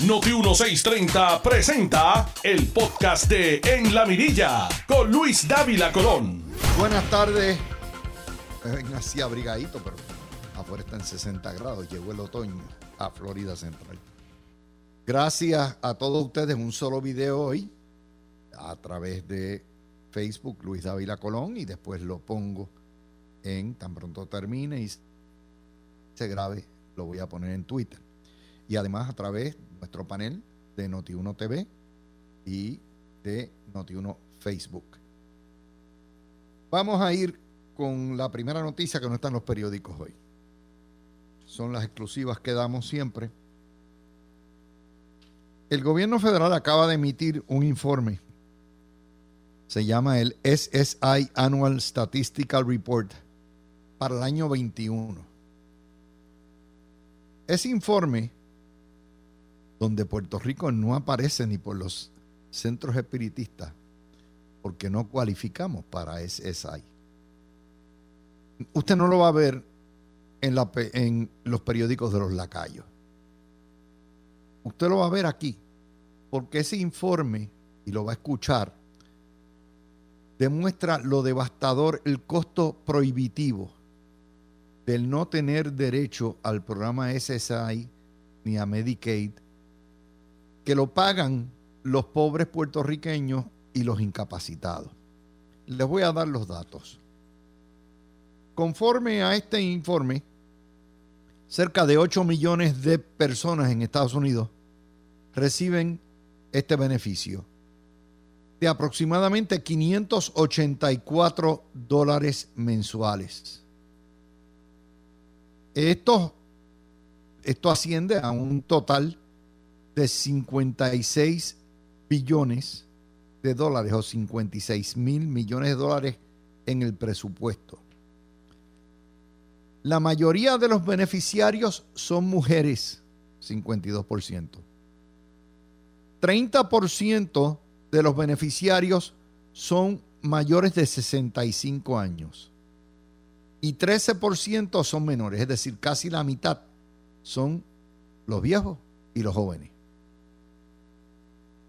Noti 1630 presenta el podcast de En la Mirilla con Luis Dávila Colón. Buenas tardes. Ven así abrigadito, pero afuera está en 60 grados. Llegó el otoño a Florida Central. Gracias a todos ustedes. Un solo video hoy a través de Facebook, Luis Dávila Colón, y después lo pongo en tan pronto termine y se grabe, lo voy a poner en Twitter. Y además a través nuestro panel de Noti1 TV y de Noti1 Facebook. Vamos a ir con la primera noticia que no está en los periódicos hoy. Son las exclusivas que damos siempre. El gobierno federal acaba de emitir un informe. Se llama el SSI Annual Statistical Report para el año 21. Ese informe, donde Puerto Rico no aparece ni por los centros espiritistas, porque no cualificamos para SSI. Usted no lo va a ver en, los periódicos de los lacayos. Usted lo va a ver aquí, porque ese informe, y lo va a escuchar, demuestra lo devastador, el costo prohibitivo del no tener derecho al programa SSI ni a Medicaid, que lo pagan los pobres puertorriqueños y los incapacitados. Les voy a dar los datos. Conforme a este informe, cerca de 8 millones de personas en Estados Unidos reciben este beneficio de aproximadamente 584 dólares mensuales. Esto, esto asciende a un total de 56 billones de dólares o 56 mil millones de dólares en el presupuesto. La mayoría de los beneficiarios son mujeres, 52%. 30% de los beneficiarios son mayores de 65 años y 13% son menores, es decir, casi la mitad son los viejos y los jóvenes.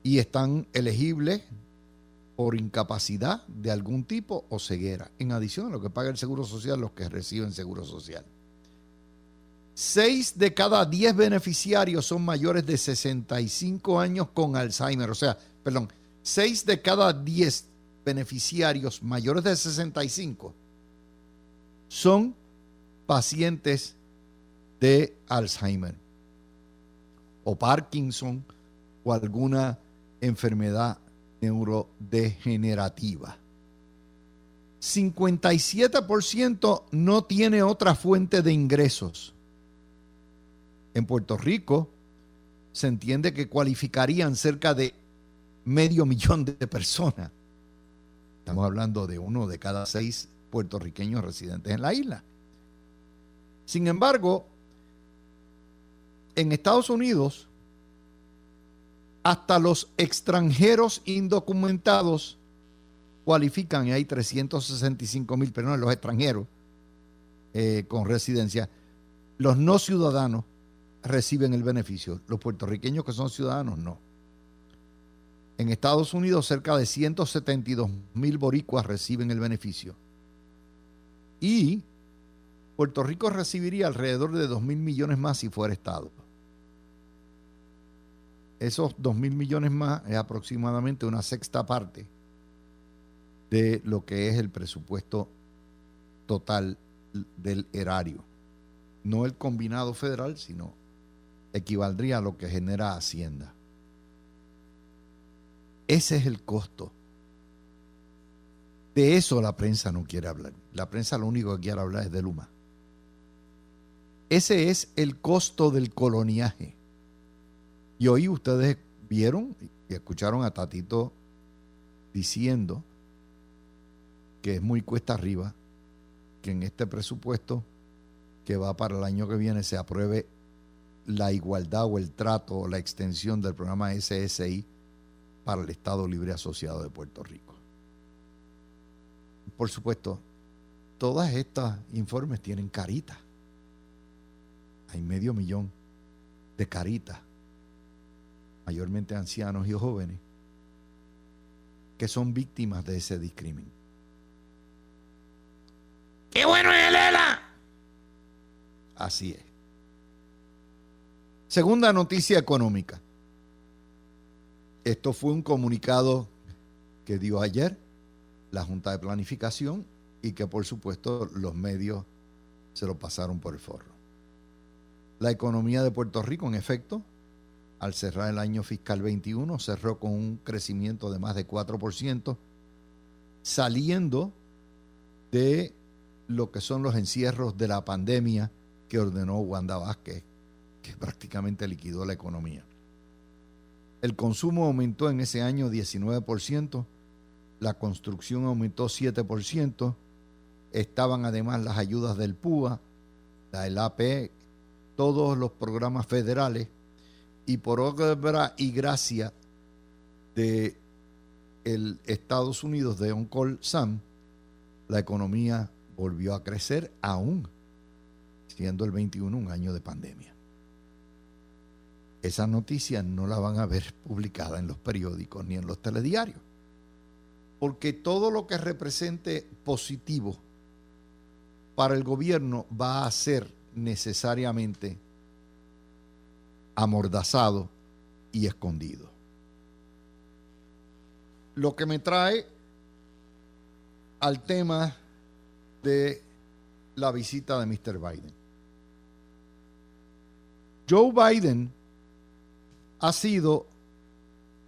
Y están elegibles por incapacidad de algún tipo o ceguera, en adición a lo que paga el Seguro Social, los que reciben Seguro Social. Seis de cada diez beneficiarios son mayores de 65 años con Alzheimer. O sea, perdón, seis de cada diez beneficiarios mayores de 65 son pacientes de Alzheimer o Parkinson o alguna enfermedad neurodegenerativa. 57% no tiene otra fuente de ingresos. En Puerto Rico se entiende que cualificarían cerca de medio millón de personas. Estamos hablando de uno de cada seis puertorriqueños residentes en la isla. Sin embargo, en Estados Unidos, hasta los extranjeros indocumentados cualifican, y hay 365 mil personas, los extranjeros eh, con residencia. Los no ciudadanos reciben el beneficio. Los puertorriqueños que son ciudadanos no. En Estados Unidos, cerca de 172 mil boricuas reciben el beneficio. Y Puerto Rico recibiría alrededor de 2 mil millones más si fuera Estado. Esos 2 mil millones más es aproximadamente una sexta parte de lo que es el presupuesto total del erario. No el combinado federal, sino equivaldría a lo que genera Hacienda. Ese es el costo de eso la prensa no quiere hablar. La prensa lo único que quiere hablar es de Luma. Ese es el costo del coloniaje. Y hoy ustedes vieron y escucharon a Tatito diciendo que es muy cuesta arriba que en este presupuesto que va para el año que viene se apruebe la igualdad o el trato o la extensión del programa SSI para el Estado Libre Asociado de Puerto Rico por supuesto, todas estas informes tienen carita. Hay medio millón de caritas mayormente ancianos y jóvenes, que son víctimas de ese discrimen. ¡Qué bueno es el ELA! Así es. Segunda noticia económica. Esto fue un comunicado que dio ayer la Junta de Planificación y que por supuesto los medios se lo pasaron por el forro. La economía de Puerto Rico, en efecto, al cerrar el año fiscal 21, cerró con un crecimiento de más de 4%, saliendo de lo que son los encierros de la pandemia que ordenó Wanda Vázquez, que prácticamente liquidó la economía. El consumo aumentó en ese año 19%, la construcción aumentó 7%, estaban además las ayudas del PUA, la LAP, todos los programas federales y por obra y gracia de el Estados Unidos de Oncol Sam, la economía volvió a crecer aún siendo el 21 un año de pandemia. Esa noticia no la van a ver publicada en los periódicos ni en los telediarios, porque todo lo que represente positivo para el gobierno va a ser necesariamente amordazado y escondido. Lo que me trae al tema de la visita de Mr. Biden. Joe Biden ha sido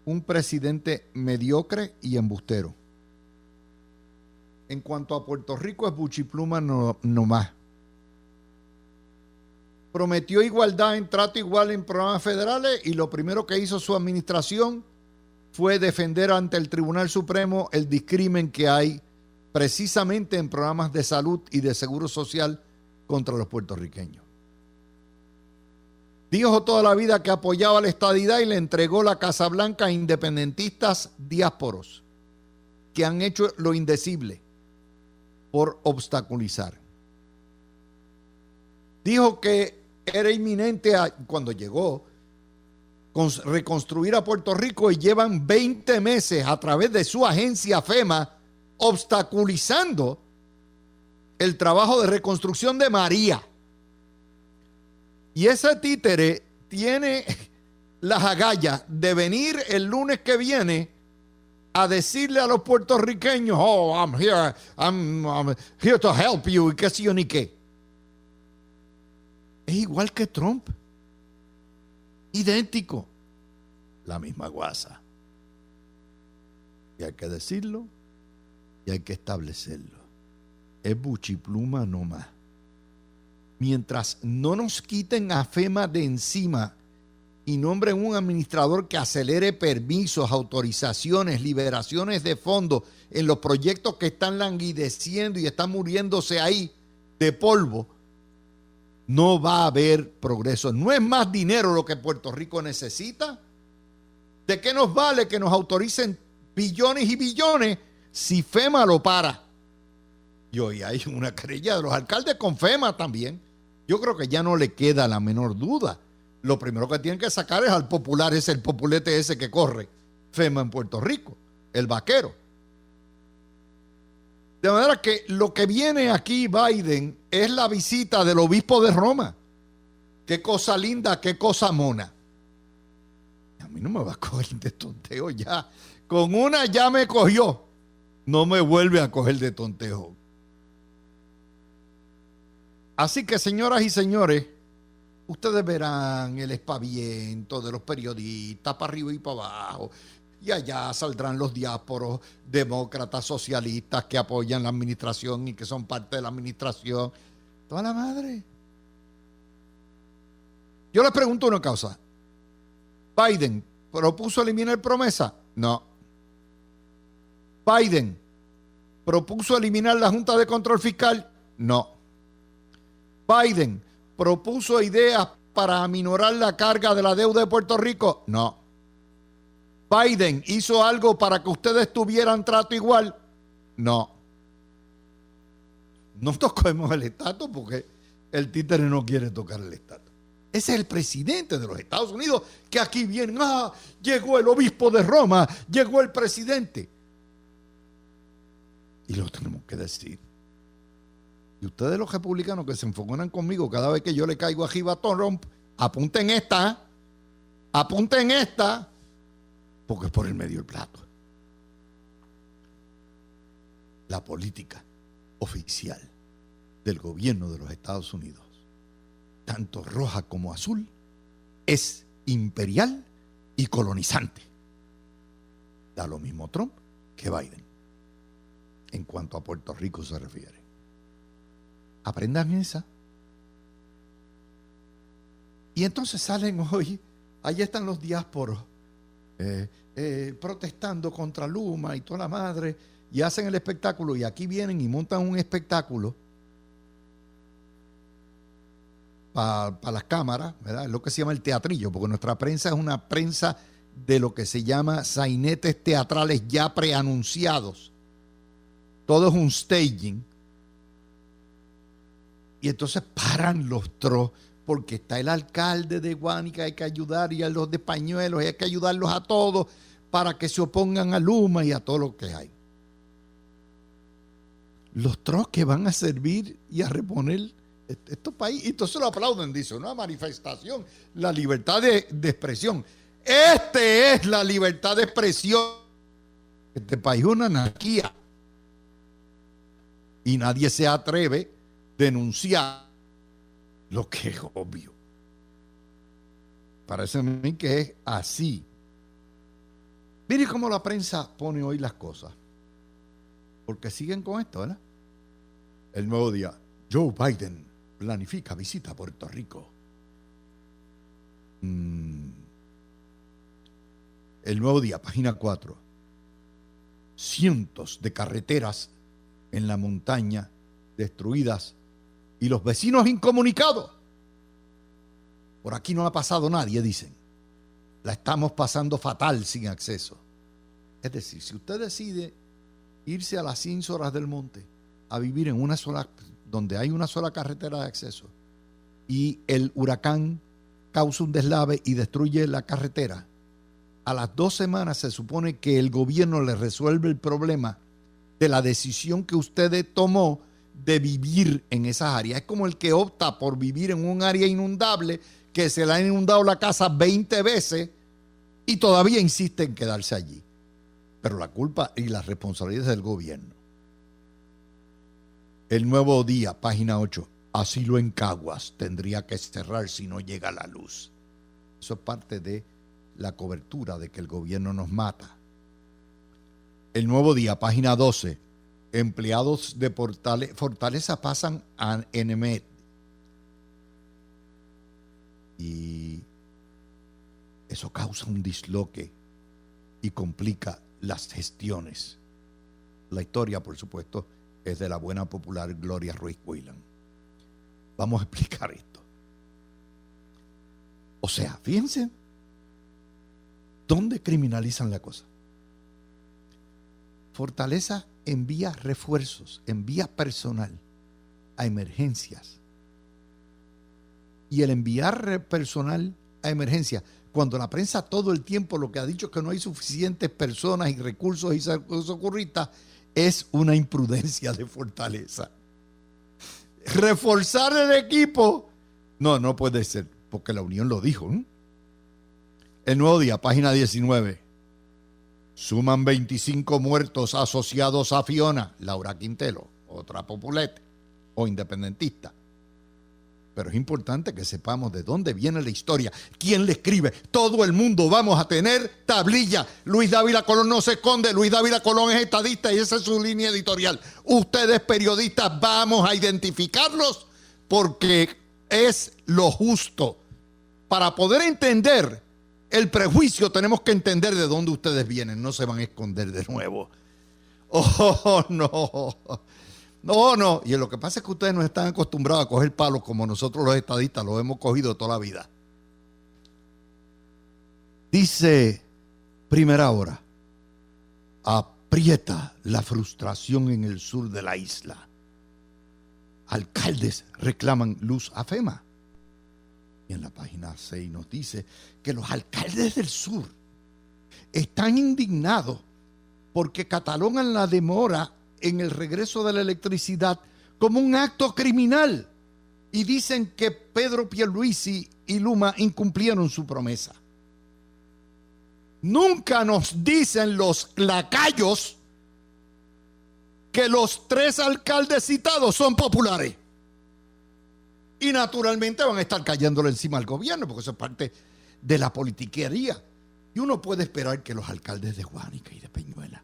un presidente mediocre y embustero. En cuanto a Puerto Rico es buchipluma no, no más prometió igualdad en trato igual en programas federales y lo primero que hizo su administración fue defender ante el Tribunal Supremo el discrimen que hay precisamente en programas de salud y de seguro social contra los puertorriqueños. Dijo toda la vida que apoyaba la estadidad y le entregó la Casa Blanca a independentistas diásporos que han hecho lo indecible por obstaculizar. Dijo que era inminente cuando llegó reconstruir a Puerto Rico y llevan 20 meses a través de su agencia FEMA obstaculizando el trabajo de reconstrucción de María. Y ese títere tiene las agallas de venir el lunes que viene a decirle a los puertorriqueños, oh, I'm here, I'm, I'm here to help you, y qué sé yo ni qué es igual que Trump. Idéntico. La misma guasa. Y hay que decirlo y hay que establecerlo. Es buchipluma nomás. Mientras no nos quiten a FEMA de encima y nombren un administrador que acelere permisos, autorizaciones, liberaciones de fondos en los proyectos que están languideciendo y están muriéndose ahí de polvo, no va a haber progreso. No es más dinero lo que Puerto Rico necesita. ¿De qué nos vale que nos autoricen billones y billones si FEMA lo para? Y hoy hay una querella de los alcaldes con FEMA también. Yo creo que ya no le queda la menor duda. Lo primero que tienen que sacar es al popular, es el populete ese que corre FEMA en Puerto Rico, el vaquero. De manera que lo que viene aquí Biden es la visita del obispo de Roma. Qué cosa linda, qué cosa mona. A mí no me va a coger de tonteo ya. Con una ya me cogió. No me vuelve a coger de tonteo. Así que, señoras y señores, ustedes verán el espaviento de los periodistas para arriba y para abajo y allá saldrán los diásporos demócratas socialistas que apoyan la administración y que son parte de la administración. Toda la madre. Yo les pregunto una cosa. ¿Biden propuso eliminar promesa? No. ¿Biden propuso eliminar la Junta de Control Fiscal? No. ¿Biden propuso ideas para aminorar la carga de la deuda de Puerto Rico? No. Biden hizo algo para que ustedes tuvieran trato igual. No. No tocamos el estatus porque el títere no quiere tocar el estatus. Ese es el presidente de los Estados Unidos que aquí viene. Ah, llegó el obispo de Roma, llegó el presidente. Y lo tenemos que decir. Y ustedes los republicanos que se enfocan conmigo cada vez que yo le caigo a Giba Trump, apunten esta, apunten esta, porque es por el medio del plato. La política oficial del gobierno de los Estados Unidos, tanto roja como azul, es imperial y colonizante. Da lo mismo Trump que Biden, en cuanto a Puerto Rico se refiere. Aprendan esa. Y entonces salen hoy, ahí están los diásporos, eh, eh, protestando contra Luma y toda la madre, y hacen el espectáculo, y aquí vienen y montan un espectáculo para las cámaras, ¿verdad? Es lo que se llama el teatrillo, porque nuestra prensa es una prensa de lo que se llama sainetes teatrales ya preanunciados. Todo es un staging y entonces paran los tros porque está el alcalde de Guánica, hay que ayudar, y a los de Pañuelos, hay que ayudarlos a todos para que se opongan a Luma y a todo lo que hay. Los tros que van a servir y a reponer estos países, y entonces lo aplauden, dice, una manifestación, la libertad de, de expresión. Este es la libertad de expresión. Este país es una anarquía. Y nadie se atreve denunciar lo que es obvio. Parece a mí que es así. Mire cómo la prensa pone hoy las cosas. Porque siguen con esto, ¿verdad? El nuevo día. Joe Biden planifica visita a Puerto Rico. Mm. El nuevo día, página 4. Cientos de carreteras en la montaña destruidas y los vecinos incomunicados. Por aquí no ha pasado nadie, dicen. La estamos pasando fatal sin acceso. Es decir, si usted decide irse a las horas del monte a vivir en una sola, donde hay una sola carretera de acceso, y el huracán causa un deslave y destruye la carretera, a las dos semanas se supone que el gobierno le resuelve el problema de la decisión que usted tomó de vivir en esas áreas. Es como el que opta por vivir en un área inundable que se le ha inundado la casa 20 veces y todavía insiste en quedarse allí. Pero la culpa y la responsabilidad es del gobierno. El nuevo día, página 8. Asilo en Caguas tendría que cerrar si no llega la luz. Eso es parte de la cobertura de que el gobierno nos mata. El nuevo día, página 12 empleados de Fortaleza pasan a NMED. Y eso causa un disloque y complica las gestiones. La historia, por supuesto, es de la buena popular Gloria Ruiz Cuilan. Vamos a explicar esto. O sea, fíjense, ¿dónde criminalizan la cosa? Fortaleza envía refuerzos, envía personal a emergencias. Y el enviar personal a emergencias, cuando la prensa todo el tiempo lo que ha dicho es que no hay suficientes personas y recursos y socorristas, es una imprudencia de fortaleza. Reforzar el equipo, no, no puede ser, porque la Unión lo dijo. El nuevo día, página 19. Suman 25 muertos asociados a Fiona, Laura Quintelo, otra populete o independentista. Pero es importante que sepamos de dónde viene la historia, quién le escribe. Todo el mundo vamos a tener tablilla. Luis Dávila Colón no se esconde. Luis Dávila Colón es estadista y esa es su línea editorial. Ustedes periodistas vamos a identificarlos porque es lo justo. Para poder entender el prejuicio tenemos que entender de dónde ustedes vienen, no se van a esconder de nuevo. Oh, no. No, no. Y lo que pasa es que ustedes no están acostumbrados a coger palos como nosotros los estadistas los hemos cogido toda la vida. Dice primera hora, aprieta la frustración en el sur de la isla. Alcaldes reclaman luz a FEMA. Y en la página 6 nos dice que los alcaldes del sur están indignados porque catalogan la demora en el regreso de la electricidad como un acto criminal y dicen que Pedro Pierluisi y Luma incumplieron su promesa. Nunca nos dicen los lacayos que los tres alcaldes citados son populares. Y naturalmente van a estar cayéndole encima al gobierno, porque eso es parte de la politiquería. Y uno puede esperar que los alcaldes de Juanica y de Peñuela,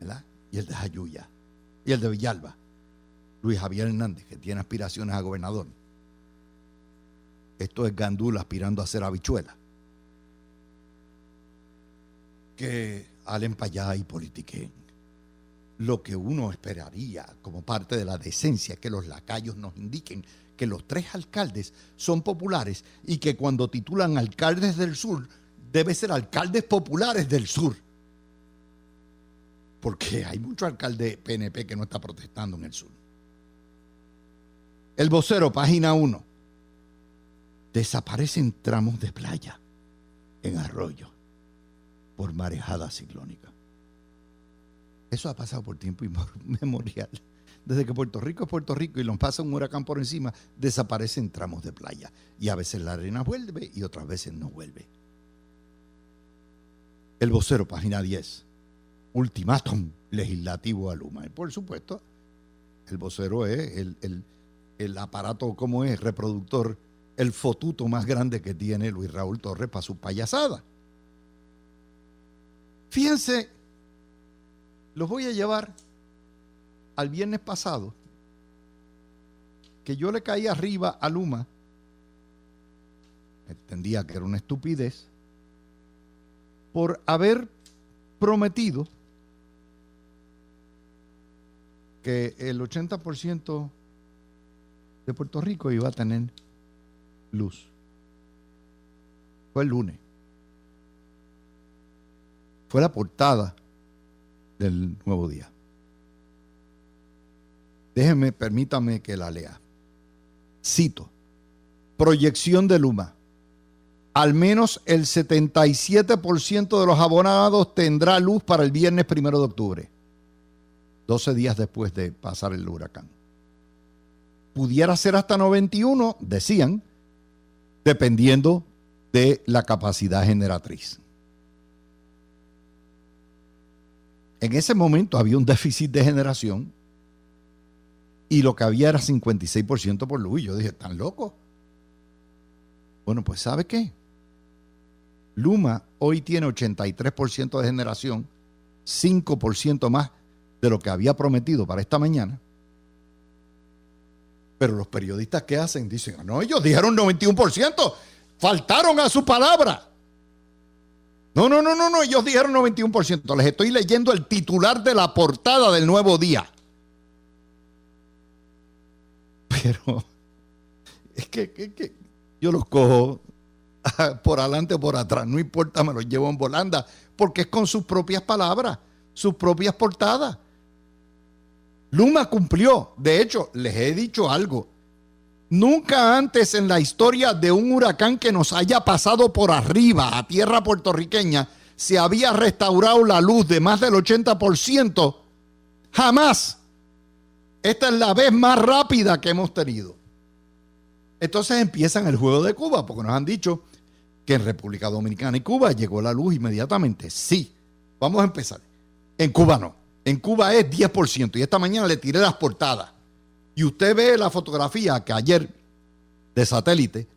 ¿verdad? Y el de Jayuya, y el de Villalba, Luis Javier Hernández, que tiene aspiraciones a gobernador. Esto es Gandula aspirando a ser habichuela. Que halen para allá y politiquen. Lo que uno esperaría como parte de la decencia, que los lacayos nos indiquen que los tres alcaldes son populares y que cuando titulan alcaldes del sur, debe ser alcaldes populares del sur. Porque hay mucho alcalde PNP que no está protestando en el sur. El vocero, página 1. Desaparecen tramos de playa en arroyo por marejada ciclónica. Eso ha pasado por tiempo inmemorial. Desde que Puerto Rico es Puerto Rico y nos pasa un huracán por encima, desaparecen tramos de playa. Y a veces la arena vuelve y otras veces no vuelve. El vocero, página 10. Ultimátum legislativo a Luma. Y por supuesto, el vocero es el, el el aparato como es reproductor, el fotuto más grande que tiene Luis Raúl Torres para su payasada. Fíjense, los voy a llevar al viernes pasado, que yo le caí arriba a Luma, entendía que era una estupidez, por haber prometido que el 80% de Puerto Rico iba a tener luz. Fue el lunes. Fue la portada del nuevo día. Déjeme, permítame que la lea. Cito. Proyección de Luma. Al menos el 77% de los abonados tendrá luz para el viernes primero de octubre, 12 días después de pasar el huracán pudiera ser hasta 91, decían, dependiendo de la capacidad generatriz. En ese momento había un déficit de generación y lo que había era 56% por luz. Y yo dije, ¿están locos? Bueno, pues ¿sabe qué? Luma hoy tiene 83% de generación, 5% más de lo que había prometido para esta mañana. Pero los periodistas que hacen dicen, no, ellos dijeron 91%, faltaron a su palabra. No, no, no, no, ellos dijeron 91%. Les estoy leyendo el titular de la portada del nuevo día. Pero es que, yo los cojo por adelante o por atrás, no importa, me los llevo en volanda, porque es con sus propias palabras, sus propias portadas. Luma cumplió. De hecho, les he dicho algo. Nunca antes en la historia de un huracán que nos haya pasado por arriba a tierra puertorriqueña se había restaurado la luz de más del 80%. Jamás. Esta es la vez más rápida que hemos tenido. Entonces empiezan el juego de Cuba, porque nos han dicho que en República Dominicana y Cuba llegó la luz inmediatamente. Sí, vamos a empezar. En Cuba no. En Cuba es 10%. Y esta mañana le tiré las portadas. Y usted ve la fotografía que ayer de satélite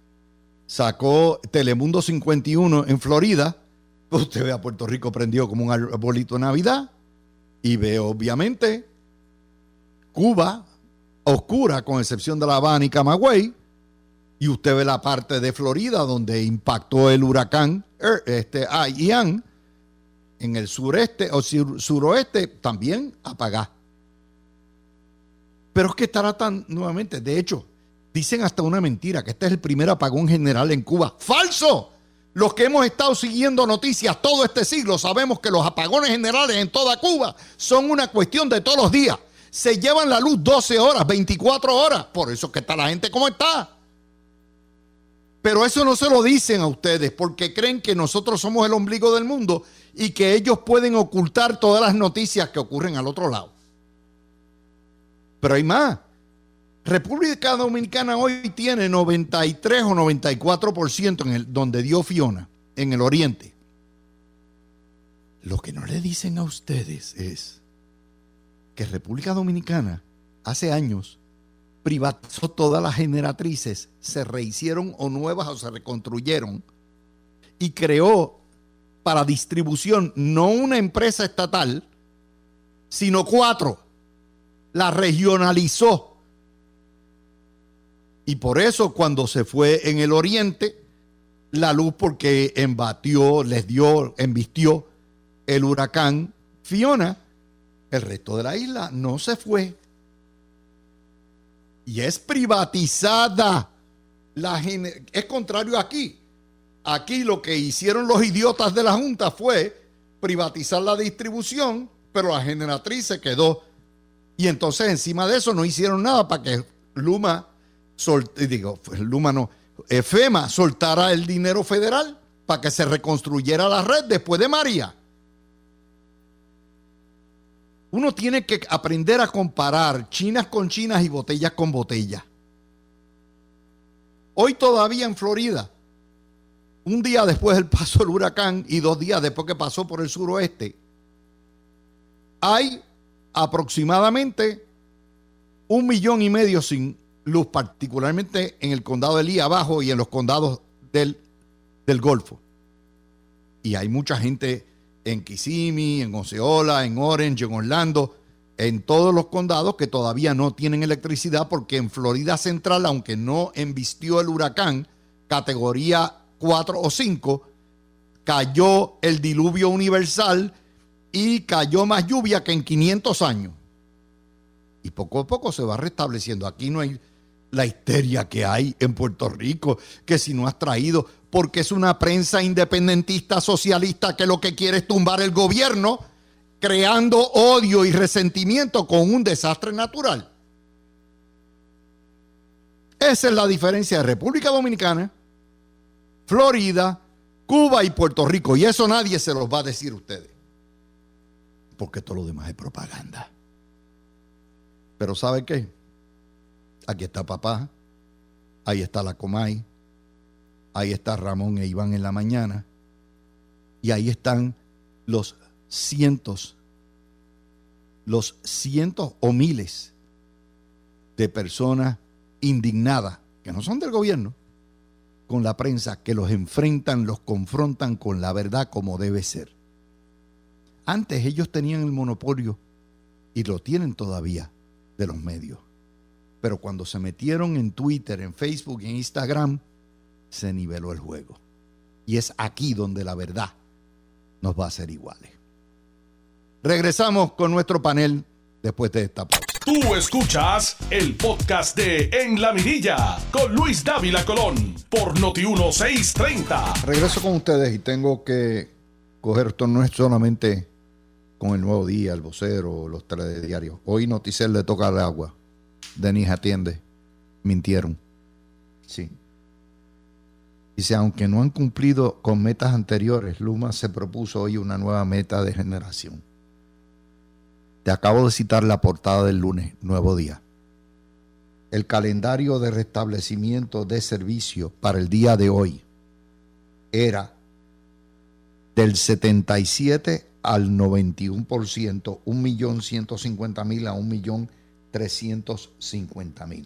sacó Telemundo 51 en Florida. Pues usted ve a Puerto Rico prendido como un arbolito de Navidad. Y ve obviamente Cuba oscura, con excepción de La Habana y Camagüey. Y usted ve la parte de Florida donde impactó el huracán er, este, ah, Ian en el sureste o suroeste también apagá. Pero es que estará tan nuevamente, de hecho, dicen hasta una mentira, que este es el primer apagón general en Cuba. ¡Falso! Los que hemos estado siguiendo noticias todo este siglo sabemos que los apagones generales en toda Cuba son una cuestión de todos los días. Se llevan la luz 12 horas, 24 horas. Por eso es que está la gente como está. Pero eso no se lo dicen a ustedes porque creen que nosotros somos el ombligo del mundo y que ellos pueden ocultar todas las noticias que ocurren al otro lado. Pero hay más. República Dominicana hoy tiene 93 o 94% en el, donde dio Fiona, en el oriente. Lo que no le dicen a ustedes es que República Dominicana hace años privatizó todas las generatrices, se rehicieron o nuevas o se reconstruyeron y creó para distribución no una empresa estatal, sino cuatro. La regionalizó. Y por eso cuando se fue en el oriente, la luz porque embatió, les dio, embistió el huracán Fiona, el resto de la isla no se fue. Y es privatizada. La es contrario aquí. Aquí lo que hicieron los idiotas de la Junta fue privatizar la distribución, pero la generatriz se quedó. Y entonces encima de eso no hicieron nada para que Luma, digo, Luma no, FEMA soltara el dinero federal para que se reconstruyera la red después de María. Uno tiene que aprender a comparar chinas con chinas y botellas con botellas. Hoy todavía en Florida, un día después del paso del huracán y dos días después que pasó por el suroeste, hay aproximadamente un millón y medio sin luz, particularmente en el condado de Lee abajo y en los condados del, del Golfo. Y hay mucha gente en Kissimmee, en Osceola, en Orange, en Orlando, en todos los condados que todavía no tienen electricidad porque en Florida Central, aunque no embistió el huracán, categoría 4 o 5, cayó el diluvio universal y cayó más lluvia que en 500 años. Y poco a poco se va restableciendo. Aquí no hay la histeria que hay en Puerto Rico, que si no has traído porque es una prensa independentista socialista que lo que quiere es tumbar el gobierno, creando odio y resentimiento con un desastre natural. Esa es la diferencia de República Dominicana, Florida, Cuba y Puerto Rico. Y eso nadie se los va a decir a ustedes. Porque todo lo demás es propaganda. Pero ¿sabe qué? Aquí está papá, ahí está la Comay, Ahí está Ramón e Iván en la mañana. Y ahí están los cientos, los cientos o miles de personas indignadas, que no son del gobierno, con la prensa, que los enfrentan, los confrontan con la verdad como debe ser. Antes ellos tenían el monopolio, y lo tienen todavía, de los medios. Pero cuando se metieron en Twitter, en Facebook y en Instagram, se niveló el juego. Y es aquí donde la verdad nos va a hacer iguales. Regresamos con nuestro panel después de esta pausa. Tú escuchas el podcast de En la Mirilla con Luis Dávila Colón por Noti 1630. Regreso con ustedes y tengo que coger esto no es solamente con el nuevo día, el vocero, los telediarios. Hoy Noticel le toca el agua. Denis atiende. Mintieron. Sí. Dice, aunque no han cumplido con metas anteriores, Luma se propuso hoy una nueva meta de generación. Te acabo de citar la portada del lunes, nuevo día. El calendario de restablecimiento de servicio para el día de hoy era del 77 al 91%, 1.150.000 a 1.350.000.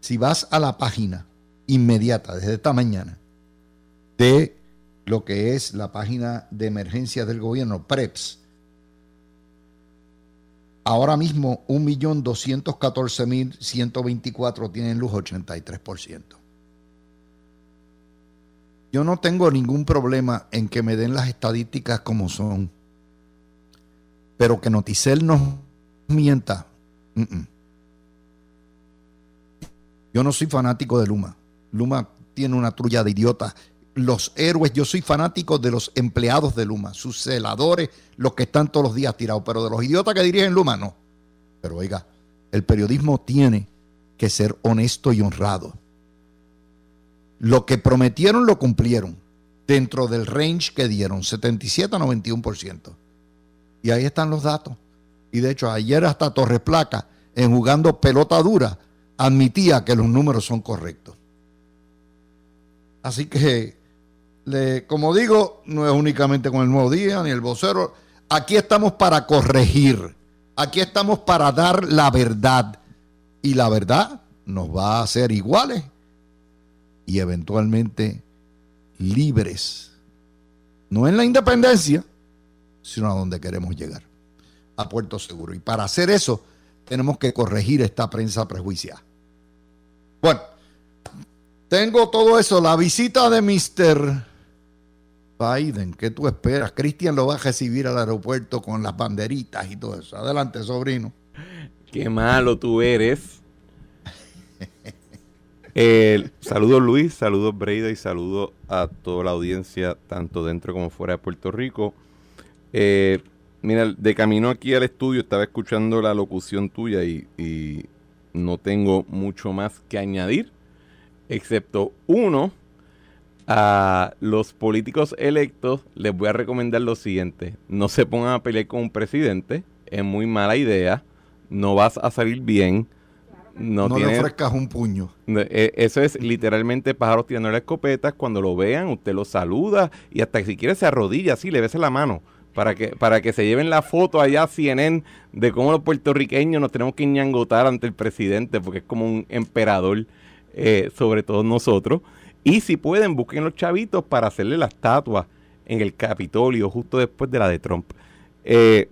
Si vas a la página inmediata desde esta mañana de lo que es la página de emergencia del gobierno, PREPS. Ahora mismo 1.214.124 tienen luz, 83%. Yo no tengo ningún problema en que me den las estadísticas como son, pero que Noticel no mienta. Yo no soy fanático de Luma. Luma tiene una trulla de idiotas. Los héroes, yo soy fanático de los empleados de Luma, sus celadores, los que están todos los días tirados, pero de los idiotas que dirigen Luma, no. Pero oiga, el periodismo tiene que ser honesto y honrado. Lo que prometieron lo cumplieron dentro del range que dieron, 77 a 91%. Y ahí están los datos. Y de hecho, ayer hasta Torres Placa, en jugando pelota dura, admitía que los números son correctos. Así que, como digo, no es únicamente con el nuevo día ni el vocero. Aquí estamos para corregir. Aquí estamos para dar la verdad. Y la verdad nos va a hacer iguales y eventualmente libres. No en la independencia, sino a donde queremos llegar, a Puerto Seguro. Y para hacer eso, tenemos que corregir esta prensa prejuiciada. Bueno, tengo todo eso. La visita de Mr. Biden, ¿qué tú esperas? Cristian lo va a recibir al aeropuerto con las banderitas y todo eso. Adelante, sobrino. Qué malo tú eres. Eh, saludos Luis, saludos Breida y saludos a toda la audiencia, tanto dentro como fuera de Puerto Rico. Eh, mira, de camino aquí al estudio estaba escuchando la locución tuya y, no tengo mucho más que añadir, excepto uno, a los políticos electos les voy a recomendar lo siguiente, no se pongan a pelear con un presidente, es muy mala idea, no vas a salir bien. No, le ofrezcas un puño. E, eso es literalmente pájaros tirando la escopeta. Cuando lo vean, usted lo saluda y hasta si quiere se arrodilla así, le besa la mano para que, para que se lleven la foto allá a CNN de cómo los puertorriqueños nos tenemos que ñangotar ante el presidente, porque es como un emperador eh, sobre todos nosotros. Y si pueden, busquen los chavitos para hacerle la estatua en el Capitolio justo después de la de Trump. Eh,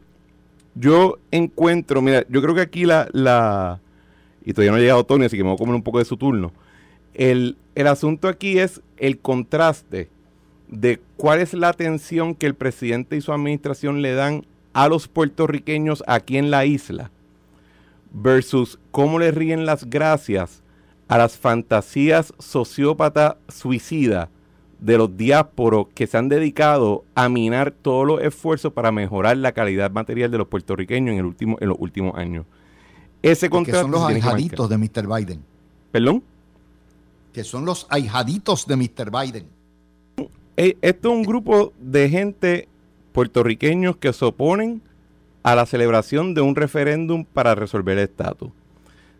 yo encuentro, mira, yo creo que aquí la, la y todavía no ha llegado Tony, así que me voy a comer un poco de su turno. El, el asunto aquí es el contraste de cuál es la atención que el presidente y su administración le dan a los puertorriqueños aquí en la isla versus cómo le ríen las gracias a las fantasías sociópata suicida de los diásporos que se han dedicado a minar todos los esfuerzos para mejorar la calidad material de los puertorriqueños en, el último, en los últimos años. Ese contrato que son los ahijaditos de Mr. Biden. ¿Perdón? Que son los ahijaditos de Mr. Biden. Eh, esto es un grupo de gente puertorriqueños que se oponen a la celebración de un referéndum para resolver el estatus.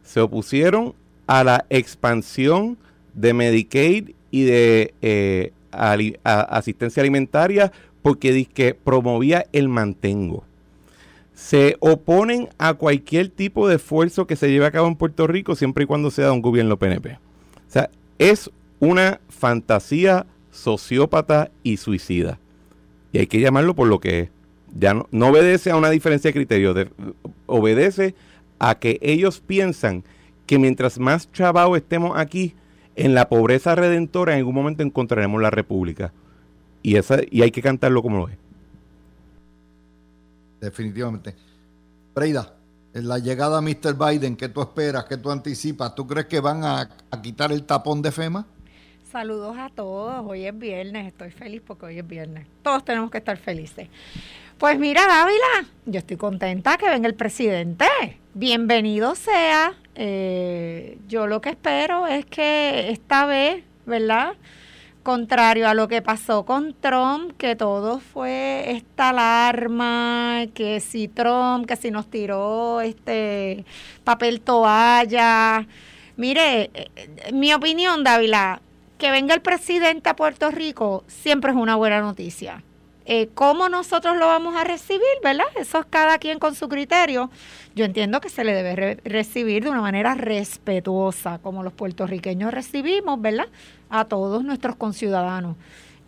Se opusieron a la expansión de Medicaid y de eh, asistencia alimentaria porque que promovía el mantengo. Se oponen a cualquier tipo de esfuerzo que se lleve a cabo en Puerto Rico siempre y cuando sea de un gobierno PNP. O sea, es una fantasía sociópata y suicida. Y hay que llamarlo por lo que es. Ya no, obedece a una diferencia de criterio, obedece a que ellos piensan que mientras más chavao estemos aquí, en la pobreza redentora en algún momento encontraremos la república. Y, esa, y hay que cantarlo como lo es. Definitivamente. Breida, en la llegada a Mr. Biden, ¿qué tú esperas? ¿Qué tú anticipas? ¿Tú crees que van a, quitar el tapón de FEMA? Saludos a todos. Hoy es viernes, estoy feliz porque hoy es viernes. Todos tenemos que estar felices. Pues mira, Dávila, yo estoy contenta que venga el presidente. Bienvenido sea. Eh, yo lo que espero es que esta vez, ¿verdad? Contrario a lo que pasó con Trump, que todo fue esta alarma, que si Trump, que si nos tiró este papel toalla. Mire, eh, eh, mi opinión, Dávila, que venga el presidente a Puerto Rico siempre es una buena noticia. Eh, ¿Cómo nosotros lo vamos a recibir, verdad? Eso es cada quien con su criterio. Yo entiendo que se le debe recibir de una manera respetuosa, como los puertorriqueños recibimos, ¿verdad? A todos nuestros conciudadanos.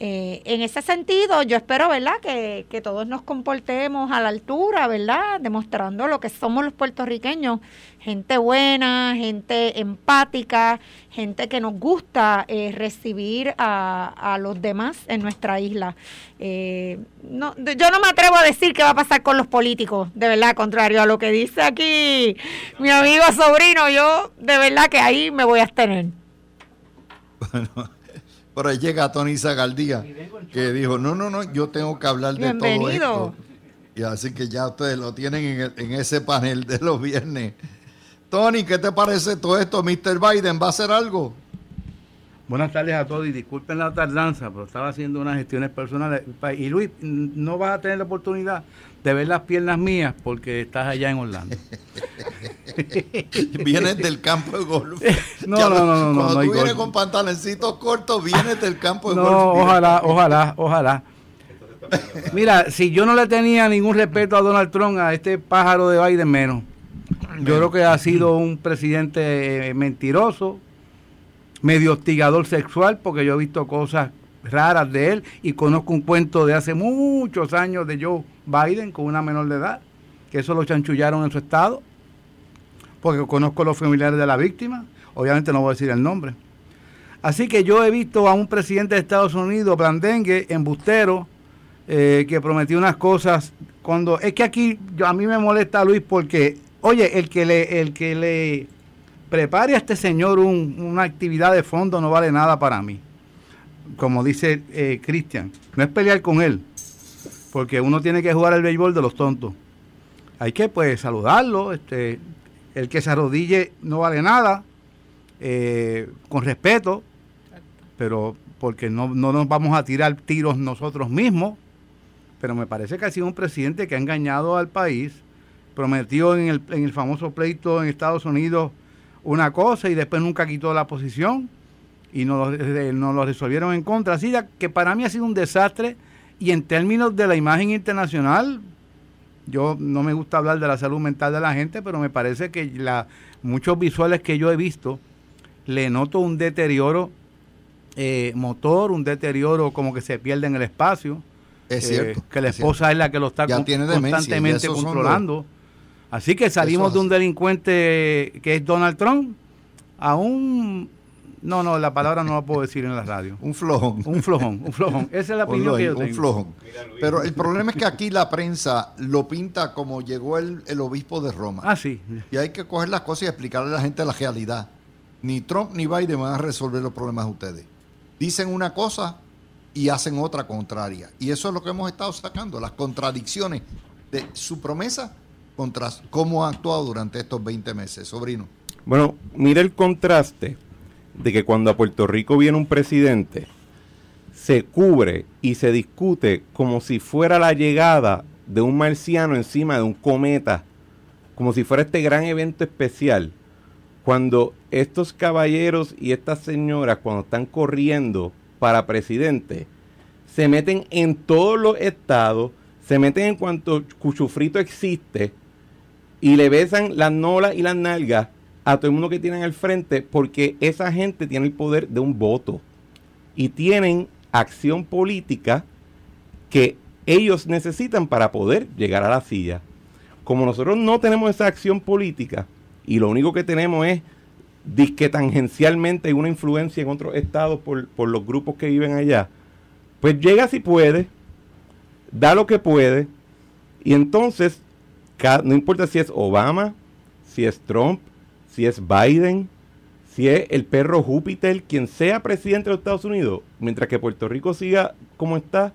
Eh, en ese sentido, yo espero, ¿verdad?, que, todos nos comportemos a la altura, ¿verdad?, demostrando lo que somos los puertorriqueños, gente buena, gente empática, gente que nos gusta eh, recibir a, los demás en nuestra isla. Eh, no, yo no me atrevo a decir qué va a pasar con los políticos, de verdad, contrario a lo que dice aquí mi amigo sobrino, yo de verdad que ahí me voy a abstener. Bueno. Por ahí llega Tony Zagaldía, que dijo, no, no, no, yo tengo que hablar de todo esto. Y así que ya ustedes lo tienen en, ese panel de los viernes. Tony, ¿qué te parece todo esto? ¿Mr. Biden va a hacer algo? Buenas tardes a todos y disculpen la tardanza, pero estaba haciendo unas gestiones personales. Y Luis, no vas a tener la oportunidad de ver las piernas mías porque estás allá en Orlando. vienes del campo de golf. no, no, no, no, Cuando no, tú vienes con pantaloncitos cortos, vienes del campo de golf. No, ojalá, ojalá, ojalá. Mira, si yo no le tenía ningún respeto a Donald Trump, a este pájaro de Biden menos. Yo creo que ha sido un presidente eh, mentiroso, medio hostigador sexual, porque yo he visto cosas raras de él y conozco un cuento de hace muchos años de Joe Biden con una menor de edad, que eso lo chanchullaron en su estado, porque conozco los familiares de la víctima, obviamente no voy a decir el nombre. Así que yo he visto a un presidente de Estados Unidos, blandengue, embustero, eh, que prometió unas cosas cuando es que aquí yo, a mí me molesta Luis porque oye el que le el que le prepare a este señor una actividad de fondo no vale nada para mí como dice eh, Cristian no es pelear con él porque uno tiene que jugar el béisbol de los tontos hay que pues saludarlo este el que se arrodille no vale nada eh, con respeto pero porque no, no nos vamos a tirar tiros nosotros mismos pero me parece que ha sido un presidente que ha engañado al país, prometió en el, en el famoso pleito en Estados Unidos una cosa y después nunca quitó la posición y nos, eh, nos lo resolvieron en contra. Así que para mí ha sido un desastre y en términos de la imagen internacional, yo no me gusta hablar de la salud mental de la gente, pero me parece que la, muchos visuales que yo he visto, le noto un deterioro eh, motor, un deterioro como que se pierde en el espacio es cierto. Eh, que la esposa es, la que lo está constantemente controlando. Así que salimos de un delincuente que es Donald Trump a un... No, no, la palabra no la puedo decir en la radio. un flojón. Un flojón, un flojón. Esa es la opinión que yo tengo. Un flojón. Pero el problema es que aquí la prensa lo pinta como llegó el, el obispo de Roma. Ah, sí. Y hay que coger las cosas y explicarle a la gente la realidad. Ni Trump ni Biden van a resolver los problemas de ustedes. Dicen una cosa y hacen otra contraria. Y eso es lo que hemos estado sacando, las contradicciones de su promesa contra cómo ha actuado durante estos 20 meses, sobrino. Bueno, mira el contraste de que cuando a Puerto Rico viene un presidente, se cubre y se discute como si fuera la llegada de un marciano encima de un cometa, como si fuera este gran evento especial. Cuando estos caballeros y estas señoras, cuando están corriendo para presidente, se meten en todos los estados, se meten en cuanto cuchufrito existe y le besan las nolas y las nalgas a todo el mundo que tienen al frente porque esa gente tiene el poder de un voto y tienen acción política que ellos necesitan para poder llegar a la silla. Como nosotros no tenemos esa acción política y lo único que tenemos es que tangencialmente hay una influencia en otros estados por, los grupos que viven allá, pues llega si puede, da lo que puede, y entonces, no importa si es Obama, si es Trump, si es Biden, si es el perro Júpiter, quien sea presidente de los Estados Unidos, mientras que Puerto Rico siga como está,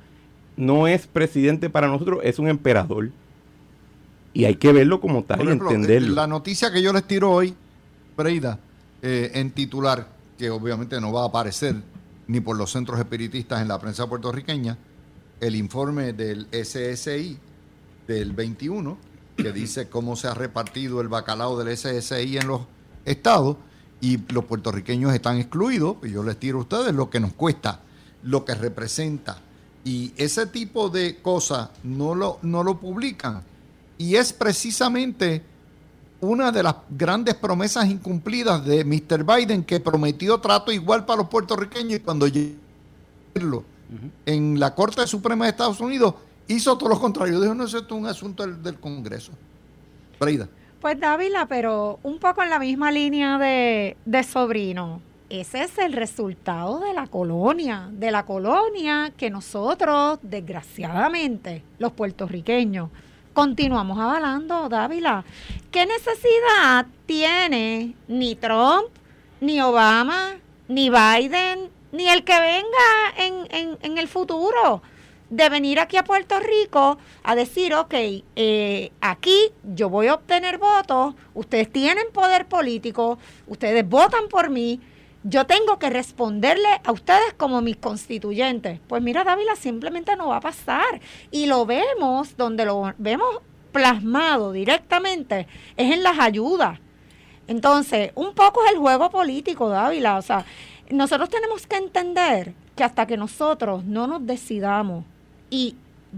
no es presidente para nosotros, es un emperador. Y hay que verlo como tal y entenderlo. La noticia que yo les tiro hoy, Breida, eh, en titular, que obviamente no va a aparecer ni por los centros espiritistas en la prensa puertorriqueña, el informe del SSI del 21, que dice cómo se ha repartido el bacalao del SSI en los estados y los puertorriqueños están excluidos, y yo les tiro a ustedes lo que nos cuesta, lo que representa. Y ese tipo de cosas no lo, no lo publican. Y es precisamente una de las grandes promesas incumplidas de Mr. Biden que prometió trato igual para los puertorriqueños y cuando llegó en la Corte Suprema de Estados Unidos hizo todo lo contrario. Dijo, no, eso es un asunto del, Congreso. Freida. Pues Dávila, pero un poco en la misma línea de, de sobrino. Ese es el resultado de la colonia, de la colonia que nosotros, desgraciadamente, los puertorriqueños, continuamos avalando, Dávila. ¿Qué necesidad tiene ni Trump, ni Obama, ni Biden, ni el que venga en, en, el futuro? De venir aquí a Puerto Rico a decir, ok, eh, aquí yo voy a obtener votos, ustedes tienen poder político, ustedes votan por mí, yo tengo que responderle a ustedes como mis constituyentes. Pues mira, Dávila, simplemente no va a pasar. Y lo vemos, donde lo vemos plasmado directamente, es en las ayudas. Entonces, un poco es el juego político, Dávila. O sea, nosotros tenemos que entender que hasta que nosotros no nos decidamos y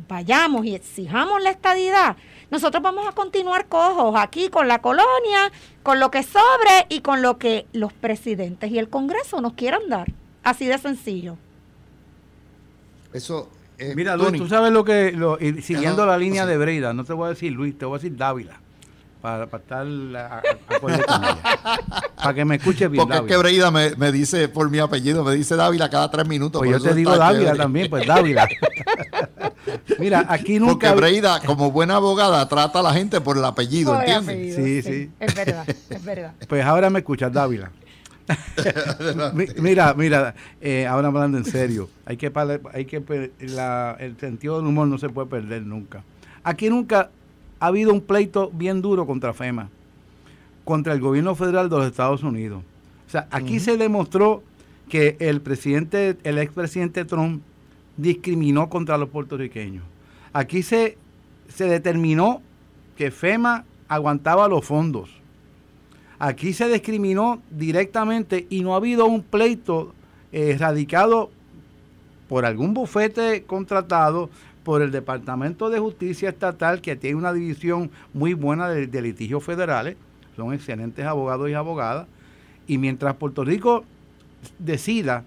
vayamos y exijamos la estadidad, nosotros vamos a continuar cojos aquí con la colonia, con lo que sobre y con lo que los presidentes y el Congreso nos quieran dar. Así de sencillo. Eso. Eh, Mira, Luis, tú sabes lo que. Lo, siguiendo la línea de Breida, no te voy a decir Luis, te voy a decir Dávila para, para estar a, para que me escuche bien. Porque es que Breida me, me, dice por mi apellido, me dice Dávila cada tres minutos. Pues yo te digo Dávila también, pues Dávila. Mira, aquí nunca. Porque Breida, como buena abogada, trata a la gente por el apellido, ¿entiendes? sí, sí, Es verdad, es verdad. Pues ahora me escuchas, Dávila. mira, mira, eh, ahora hablando en serio, hay que, hay que la, el sentido del humor no se puede perder nunca. Aquí nunca ha habido un pleito bien duro contra FEMA, contra el gobierno federal de los Estados Unidos. O sea, aquí se demostró que el presidente, el expresidente Trump discriminó contra los puertorriqueños. Aquí se, se determinó que FEMA aguantaba los fondos. Aquí se discriminó directamente y no ha habido un pleito eh, radicado por algún bufete contratado por el Departamento de Justicia Estatal, que tiene una división muy buena de, litigios federales, son excelentes abogados y abogadas, y mientras Puerto Rico decida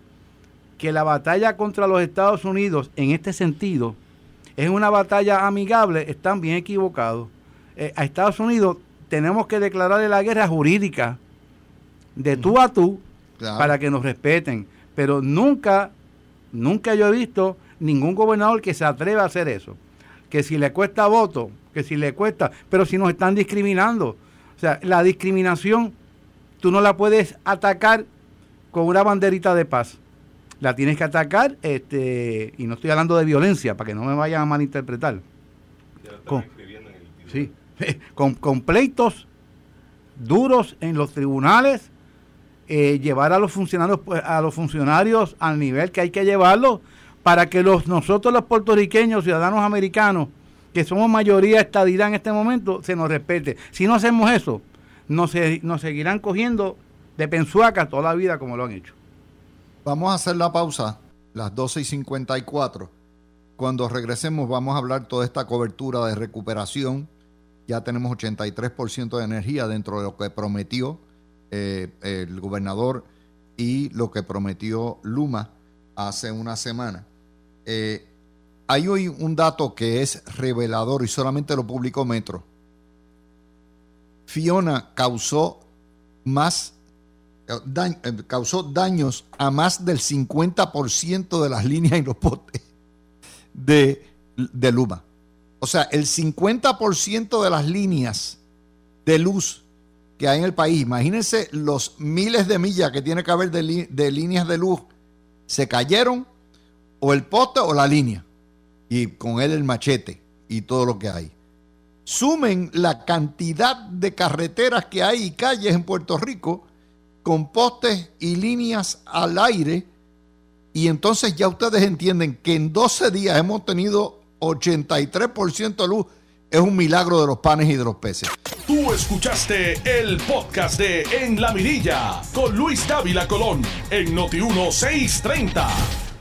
que la batalla contra los Estados Unidos en este sentido es una batalla amigable, están bien equivocados. Eh, a Estados Unidos tenemos que declararle la guerra jurídica de tú a tú para que nos respeten, pero nunca, nunca yo he visto ningún gobernador que se atreva a hacer eso. Que si le cuesta voto, que si le cuesta, pero si nos están discriminando. O sea, la discriminación tú no la puedes atacar con una banderita de paz. La tienes que atacar, este, y no estoy hablando de violencia, para que no me vayan a malinterpretar. Con, sí, con, con, pleitos duros en los tribunales, eh, llevar a los funcionarios pues, a los funcionarios al nivel que hay que llevarlo para que los nosotros los puertorriqueños, ciudadanos americanos, que somos mayoría estadidad en este momento, se nos respete. Si no hacemos eso, nos, nos seguirán cogiendo de pensuaca toda la vida como lo han hecho. Vamos a hacer la pausa, las 12 y 54. Cuando regresemos vamos a hablar toda esta cobertura de recuperación. Ya tenemos 83% de energía dentro de lo que prometió eh, el gobernador y lo que prometió Luma hace una semana. Eh, hay hoy un dato que es revelador y solamente lo publicó Metro. Fiona causó más eh, eh, causó daños a más del 50% de las líneas y los postes de, de Luma. O sea, el 50% de las líneas de luz que hay en el país, imagínense los miles de millas que tiene que haber de, de líneas de luz, se cayeron o el poste o la línea. Y con él el machete y todo lo que hay. Sumen la cantidad de carreteras que hay y calles en Puerto Rico con postes y líneas al aire. Y entonces ya ustedes entienden que en 12 días hemos tenido 83% de luz. Es un milagro de los panes y de los peces. Tú escuchaste el podcast de En la Mirilla con Luis Dávila Colón en Noti 1630.